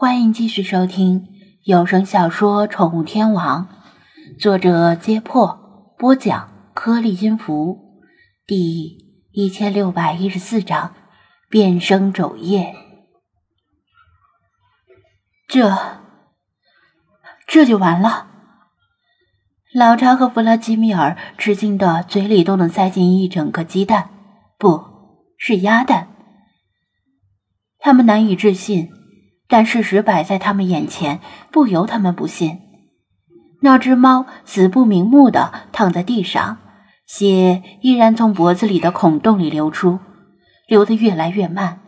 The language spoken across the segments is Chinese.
欢迎继续收听有声小说《宠物天王》，作者：揭破，播讲：颗粒音符，第一千六百一十四章：变声肘叶。这，这就完了。老查和弗拉基米尔吃惊的嘴里都能塞进一整个鸡蛋，不是鸭蛋。他们难以置信。但事实摆在他们眼前，不由他们不信。那只猫死不瞑目的躺在地上，血依然从脖子里的孔洞里流出，流得越来越慢。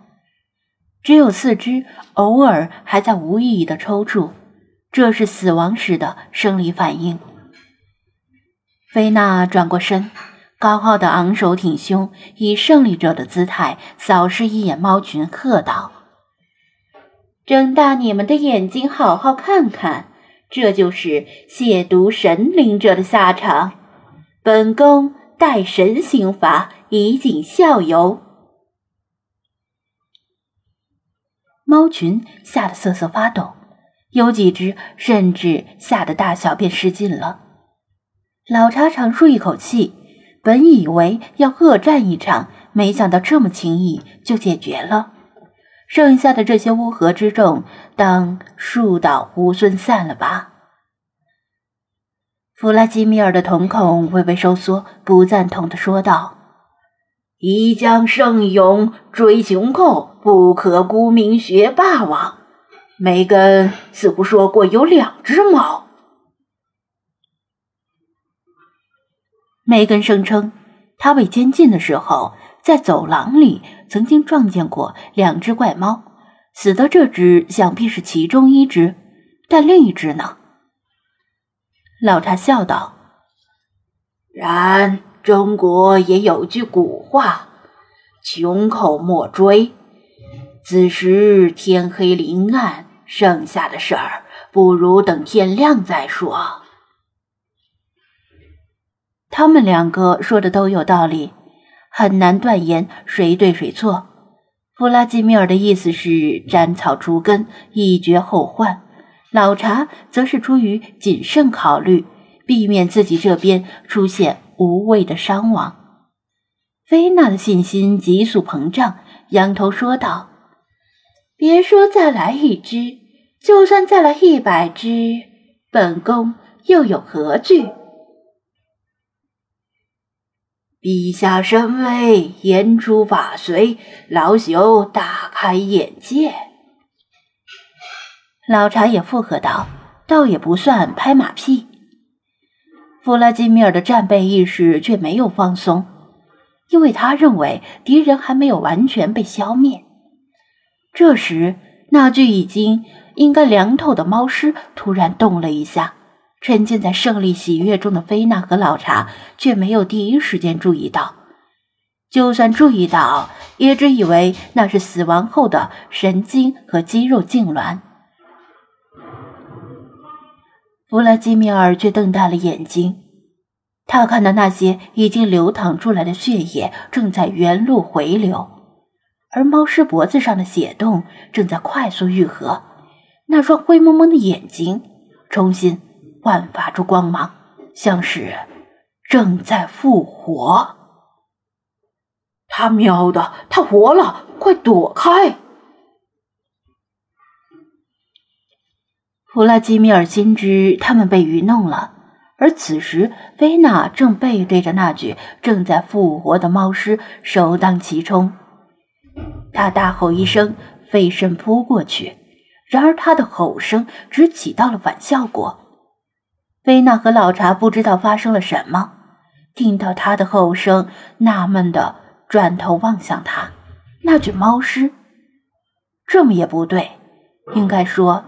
只有四肢偶尔还在无意义的抽搐，这是死亡时的生理反应。菲娜转过身，高傲的昂首挺胸，以胜利者的姿态扫视一眼猫群，喝道。睁大你们的眼睛，好好看看，这就是亵渎神灵者的下场。本宫待神刑罚，以儆效尤。猫群吓得瑟瑟发抖，有几只甚至吓得大小便失禁了。老茶长舒一口气，本以为要恶战一场，没想到这么轻易就解决了。剩下的这些乌合之众，当树倒猢狲散了吧？弗拉基米尔的瞳孔微微收缩，不赞同的说道：“一将胜勇追雄寇，不可沽名学霸王。”梅根似乎说过有两只猫。梅根声称，他被监禁的时候。在走廊里曾经撞见过两只怪猫，死的这只想必是其中一只，但另一只呢？老查笑道：“然中国也有句古话，穷寇莫追。此时天黑林暗，剩下的事儿不如等天亮再说。”他们两个说的都有道理。很难断言谁对谁错。弗拉基米尔的意思是斩草除根，以绝后患；老查则是出于谨慎考虑，避免自己这边出现无谓的伤亡。菲娜的信心急速膨胀，仰头说道：“别说再来一只，就算再来一百只，本宫又有何惧？”陛下神威，言出法随，老朽大开眼界。老查也附和道：“倒也不算拍马屁。”弗拉基米尔的战备意识却没有放松，因为他认为敌人还没有完全被消灭。这时，那具已经应该凉透的猫尸突然动了一下。沉浸在胜利喜悦中的菲娜和老查却没有第一时间注意到，就算注意到，也只以为那是死亡后的神经和肌肉痉挛。弗拉基米尔却瞪大了眼睛，他看到那些已经流淌出来的血液正在原路回流，而猫尸脖子上的血洞正在快速愈合，那双灰蒙蒙的眼睛重新。焕发出光芒，像是正在复活。他喵的，他活了！快躲开！弗拉基米尔心知他们被愚弄了，而此时菲娜正背对着那具正在复活的猫尸，首当其冲。他大吼一声，飞身扑过去，然而他的吼声只起到了反效果。菲娜和老查不知道发生了什么，听到他的吼声，纳闷的转头望向他。那具猫尸，这么也不对，应该说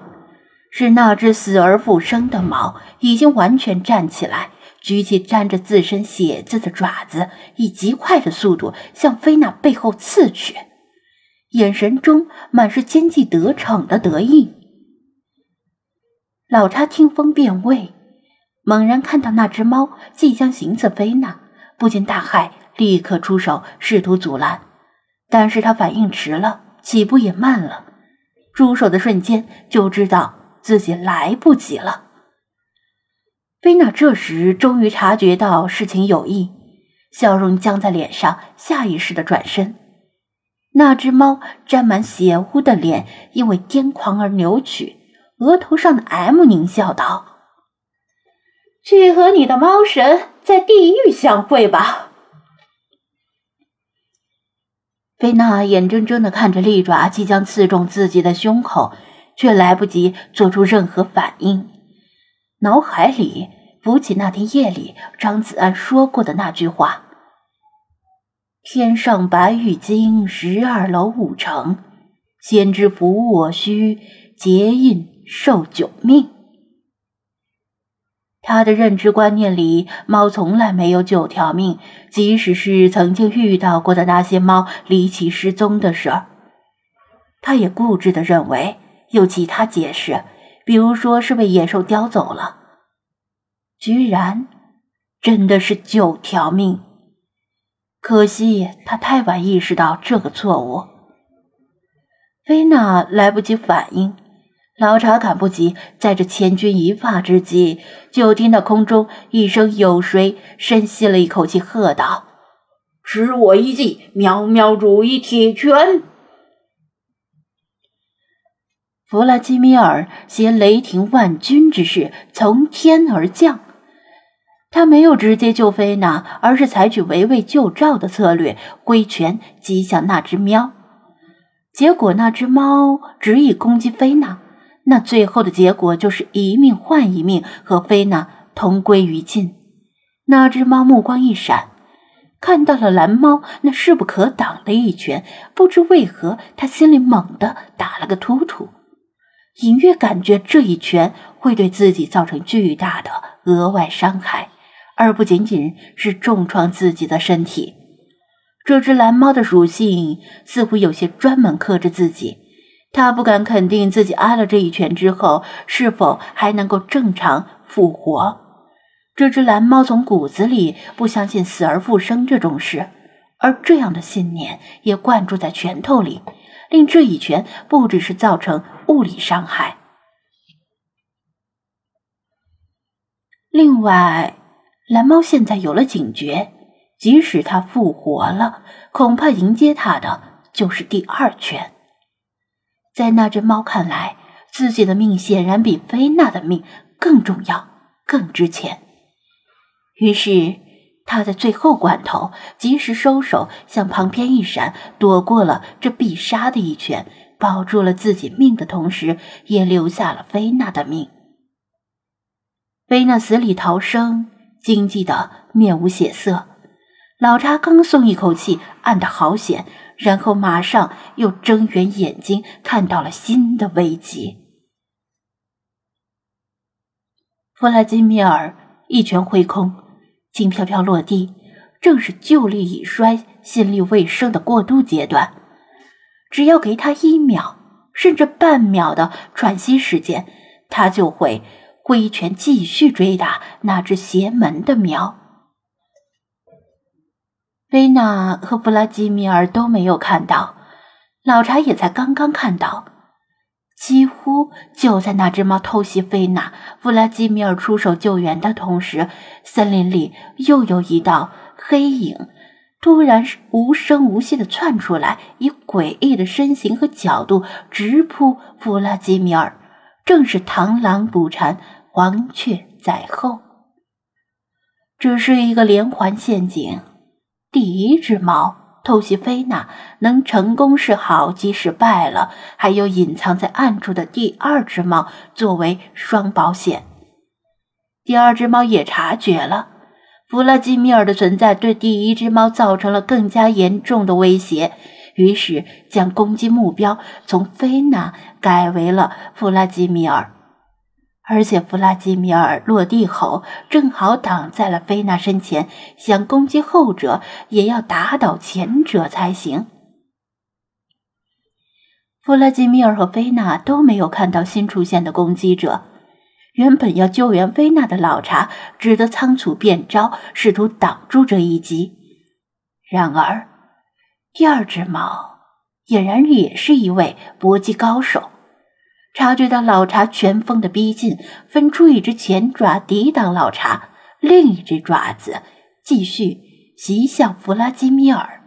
是那只死而复生的猫，已经完全站起来，举起沾着自身血渍的爪子，以极快的速度向菲娜背后刺去，眼神中满是奸计得逞的得意。老查听风辨位。猛然看到那只猫即将行刺菲娜，不禁大骇，立刻出手试图阻拦，但是他反应迟了，起步也慢了。出手的瞬间就知道自己来不及了。菲娜这时终于察觉到事情有异，笑容僵在脸上，下意识的转身。那只猫沾满血污的脸因为癫狂而扭曲，额头上的 M 狞笑道：“去和你的猫神在地狱相会吧。”菲娜眼睁睁的看着利爪即将刺中自己的胸口，却来不及做出任何反应，脑海里浮起那天夜里张子安说过的那句话。天上白玉京，十二楼五城，先知服我须结印受九命。他的认知观念里，猫从来没有九条命，即使是曾经遇到过的那些猫离奇失踪的事儿，他也固执的认为有其他解释，比如说是被野兽叼走了。居然真的是九条命。可惜他太晚意识到这个错误，菲娜来不及反应，老查赶不及，在这千钧一发之际，就听到空中一声有谁深吸了一口气，喝道：“吃我一记，喵喵主义铁拳！”弗拉基米尔携雷霆万钧之势从天而降。他没有直接救菲娜，而是采取围魏救赵的策略，挥拳击向那只喵。结果那只猫执意攻击菲娜，那最后的结果就是一命换一命，和菲娜同归于尽。那只猫目光一闪，看到了蓝猫那势不可挡的一拳，不知为何，他心里猛地打了个突突，隐约感觉这一拳会对自己造成巨大的额外伤害。而不仅仅是重创自己的身体。这只蓝猫的属性似乎有些专门克制自己，他不敢肯定自己挨了这一拳之后是否还能够正常复活。这只蓝猫从骨子里不相信死而复生这种事，而这样的信念也灌注在拳头里，令这一拳不只是造成物理伤害，另外。蓝猫现在有了警觉，即使它复活了，恐怕迎接它的就是第二拳。在那只猫看来，自己的命显然比菲娜的命更重要、更值钱。于是，他在最后关头及时收手，向旁边一闪，躲过了这必杀的一拳，保住了自己命的同时，也留下了菲娜的命。菲娜死里逃生。惊悸的面无血色，老查刚松一口气，暗得好险，然后马上又睁圆眼睛，看到了新的危机。弗拉基米尔一拳挥空，轻飘飘落地，正是旧力已衰、心力未生的过渡阶段。只要给他一秒，甚至半秒的喘息时间，他就会。挥拳继续追打那只邪门的喵。菲娜和弗拉基米尔都没有看到，老查也才刚刚看到。几乎就在那只猫偷袭菲娜、弗拉基米尔出手救援的同时，森林里又有一道黑影突然无声无息的窜出来，以诡异的身形和角度直扑弗拉基米尔。正是螳螂捕蝉，黄雀在后。这是一个连环陷阱。第一只猫偷袭菲娜能成功是好，即使败了，还有隐藏在暗处的第二只猫作为双保险。第二只猫也察觉了弗拉基米尔的存在，对第一只猫造成了更加严重的威胁。于是将攻击目标从菲娜改为了弗拉基米尔，而且弗拉基米尔落地后正好挡在了菲娜身前，想攻击后者也要打倒前者才行。弗拉基米尔和菲娜都没有看到新出现的攻击者，原本要救援菲娜的老查只得仓促变招，试图挡住这一击，然而。第二只猫俨然也是一位搏击高手，察觉到老茶拳风的逼近，分出一只前爪抵挡老茶，另一只爪子继续袭向弗拉基米尔。